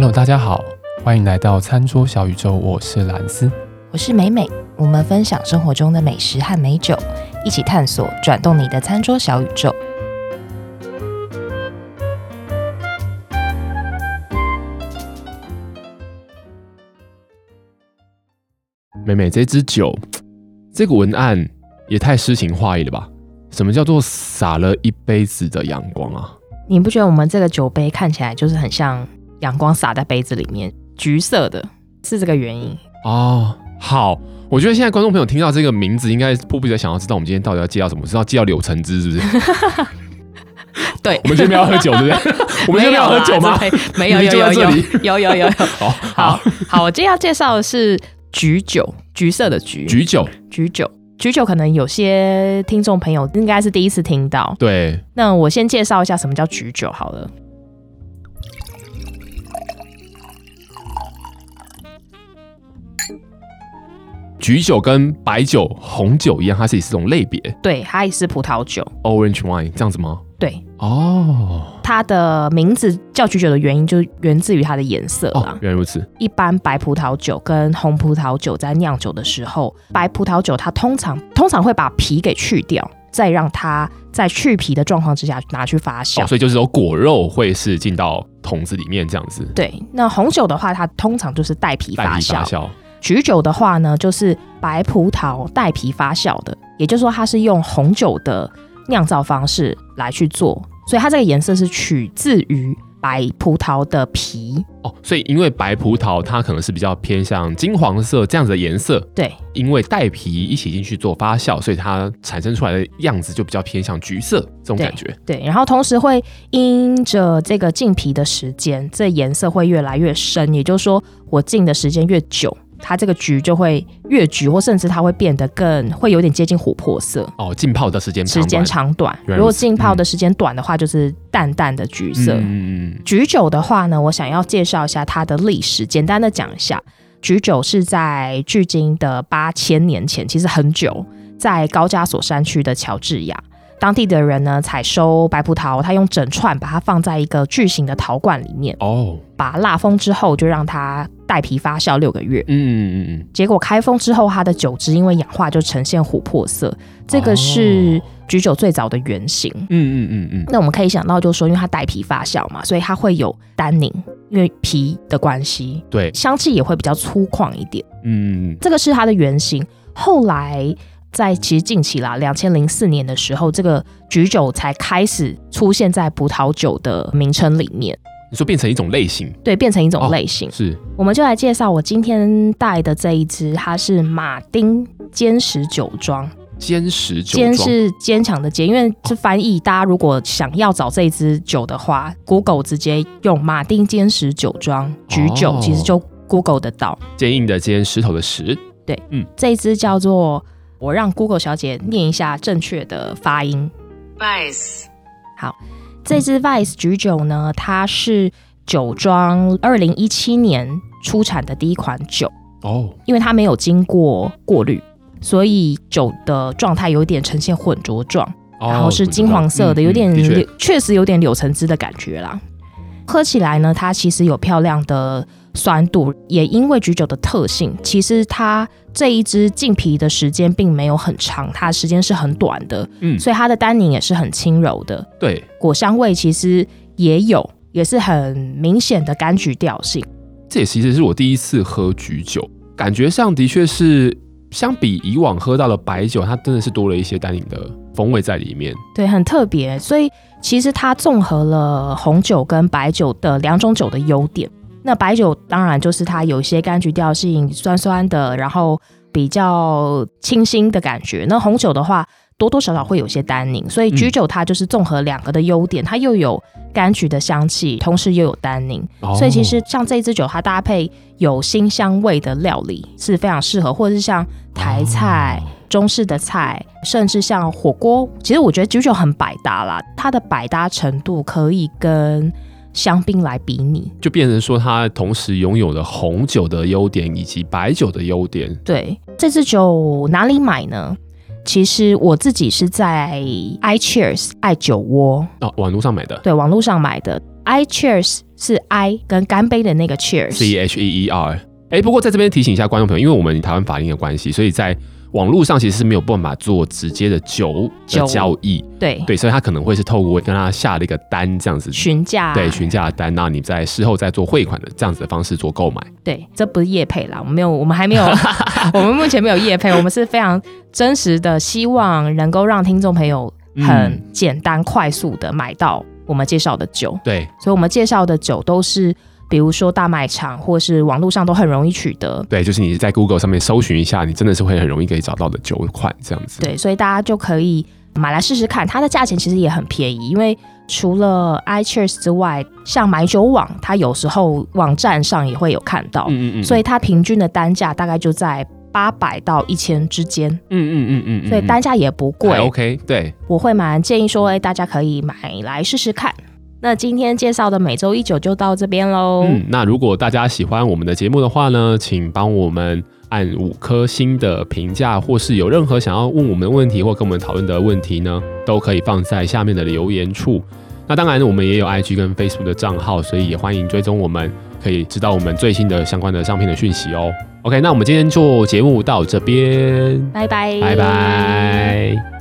Hello，大家好，欢迎来到餐桌小宇宙，我是蓝斯，我是美美，我们分享生活中的美食和美酒，一起探索转动你的餐桌小宇宙。美美，这支酒，这个文案也太诗情画意了吧？什么叫做洒了一杯子的阳光啊？你不觉得我们这个酒杯看起来就是很像阳光洒在杯子里面，橘色的，是这个原因哦。好，我觉得现在观众朋友听到这个名字，应该迫不及待想要知道我们今天到底要介绍什么？知道介绍柳橙汁是不是？对，我们今天没有要喝酒，对不对？我们今天没有喝酒吗？没有，有，有，有，有，有，有，有。好好好，我今天要介绍的是橘酒，橘色的橘，橘酒，橘酒。橘酒可能有些听众朋友应该是第一次听到，对。那我先介绍一下什么叫橘酒好了。橘酒跟白酒、红酒一样，它是也是种类别。对，它也是葡萄酒，Orange wine 这样子吗？对。哦。它的名字叫橘酒的原因，就源自于它的颜色啦。哦，原来如此。一般白葡萄酒跟红葡萄酒在酿酒的时候，白葡萄酒它通常通常会把皮给去掉，再让它在去皮的状况之下拿去发酵。哦，所以就是有果肉会是进到桶子里面这样子。对。那红酒的话，它通常就是带皮发酵。发酵。橘酒的话呢，就是白葡萄带皮发酵的，也就是说它是用红酒的酿造方式来去做。所以它这个颜色是取自于白葡萄的皮哦，所以因为白葡萄它可能是比较偏向金黄色这样子的颜色，对，因为带皮一起进去做发酵，所以它产生出来的样子就比较偏向橘色这种感觉。对，对，然后同时会因着这个浸皮的时间，这颜色会越来越深，也就是说我浸的时间越久。它这个橘就会越橘，或甚至它会变得更会有点接近琥珀色哦。浸泡的时间时间长短，如果浸泡的时间短的话，就是淡淡的橘色。嗯嗯，橘酒的话呢，我想要介绍一下它的历史，简单的讲一下，橘酒是在距今的八千年前，其实很久，在高加索山区的乔治亚。当地的人呢，采收白葡萄，他用整串把它放在一个巨型的陶罐里面，哦，把它蜡封之后，就让它带皮发酵六个月。嗯嗯嗯，结果开封之后，它的酒汁因为氧化就呈现琥珀色，这个是橘酒最早的原型。嗯嗯嗯嗯。那我们可以想到，就是说，因为它带皮发酵嘛，所以它会有单宁，因为皮的关系，对，香气也会比较粗犷一点。嗯，这个是它的原型。后来。在其实近期啦，两千零四年的时候，这个橘酒才开始出现在葡萄酒的名称里面。你说变成一种类型？对，变成一种类型。哦、是，我们就来介绍我今天带的这一支，它是马丁坚石酒庄。坚石酒，坚是坚强的坚，因为这翻译，大家如果想要找这一支酒的话、哦、，Google 直接用马丁坚石酒庄橘酒，其实就 Google 得到。坚硬的坚，石头的石。对，嗯，这一支叫做。我让 Google 小姐念一下正确的发音。Vice，好，这支 Vice 橘酒呢，它是酒庄二零一七年出产的第一款酒。哦，因为它没有经过过滤，所以酒的状态有点呈现混浊状，然后是金黄色的，有点确。实有点柳橙汁的感觉啦。喝起来呢，它其实有漂亮的酸度，也因为橘酒的特性，其实它这一支浸皮的时间并没有很长，它的时间是很短的，嗯，所以它的单宁也是很轻柔的，对，果香味其实也有，也是很明显的柑橘调性。这也其实是我第一次喝橘酒，感觉上的确是相比以往喝到的白酒，它真的是多了一些单宁的风味在里面，对，很特别。所以其实它综合了红酒跟白酒的两种酒的优点。那白酒当然就是它有一些柑橘调性，酸酸的，然后比较清新的感觉。那红酒的话，多多少少会有些单宁，所以橘酒它就是综合两个的优点，它又有柑橘的香气，同时又有单宁。哦、所以其实像这支酒，它搭配有新香味的料理是非常适合，或者是像台菜、哦、中式的菜，甚至像火锅。其实我觉得橘酒很百搭啦，它的百搭程度可以跟。香槟来比拟，就变成说它同时拥有了红酒的优点以及白酒的优点。对，这支酒哪里买呢？其实我自己是在 iCheers 爱酒窝哦，网络上买的。对，网络上买的 iCheers 是 I 跟干杯的那个 Cheers，C H E E R。哎、欸，不过在这边提醒一下观众朋友，因为我们台湾法令的关系，所以在网络上其实是没有办法做直接的酒的交易。对对，所以他可能会是透过跟他下了一个单这样子询价，对询价的单，那你在事后再做汇款的这样子的方式做购买。对，这不是业配啦，我们没有，我们还没有，我们目前没有业配，我们是非常真实的，希望能够让听众朋友很简单快速的买到我们介绍的酒。对，所以我们介绍的酒都是。比如说大卖场或是网络上都很容易取得，对，就是你在 Google 上面搜寻一下，你真的是会很容易可以找到的酒款这样子。对，所以大家就可以买来试试看，它的价钱其实也很便宜，因为除了 iCheers 之外，像买酒网，它有时候网站上也会有看到，嗯嗯嗯，所以它平均的单价大概就在八百到一千之间，嗯嗯嗯嗯，所以单价也不贵，OK，对，我会蛮建议说，哎，大家可以买来试试看。那今天介绍的每周一酒就到这边喽。嗯，那如果大家喜欢我们的节目的话呢，请帮我们按五颗星的评价，或是有任何想要问我们的问题或跟我们讨论的问题呢，都可以放在下面的留言处。那当然，我们也有 IG 跟 Facebook 的账号，所以也欢迎追踪我们，可以知道我们最新的相关的商品的讯息哦。OK，那我们今天做节目到这边，拜拜，拜拜。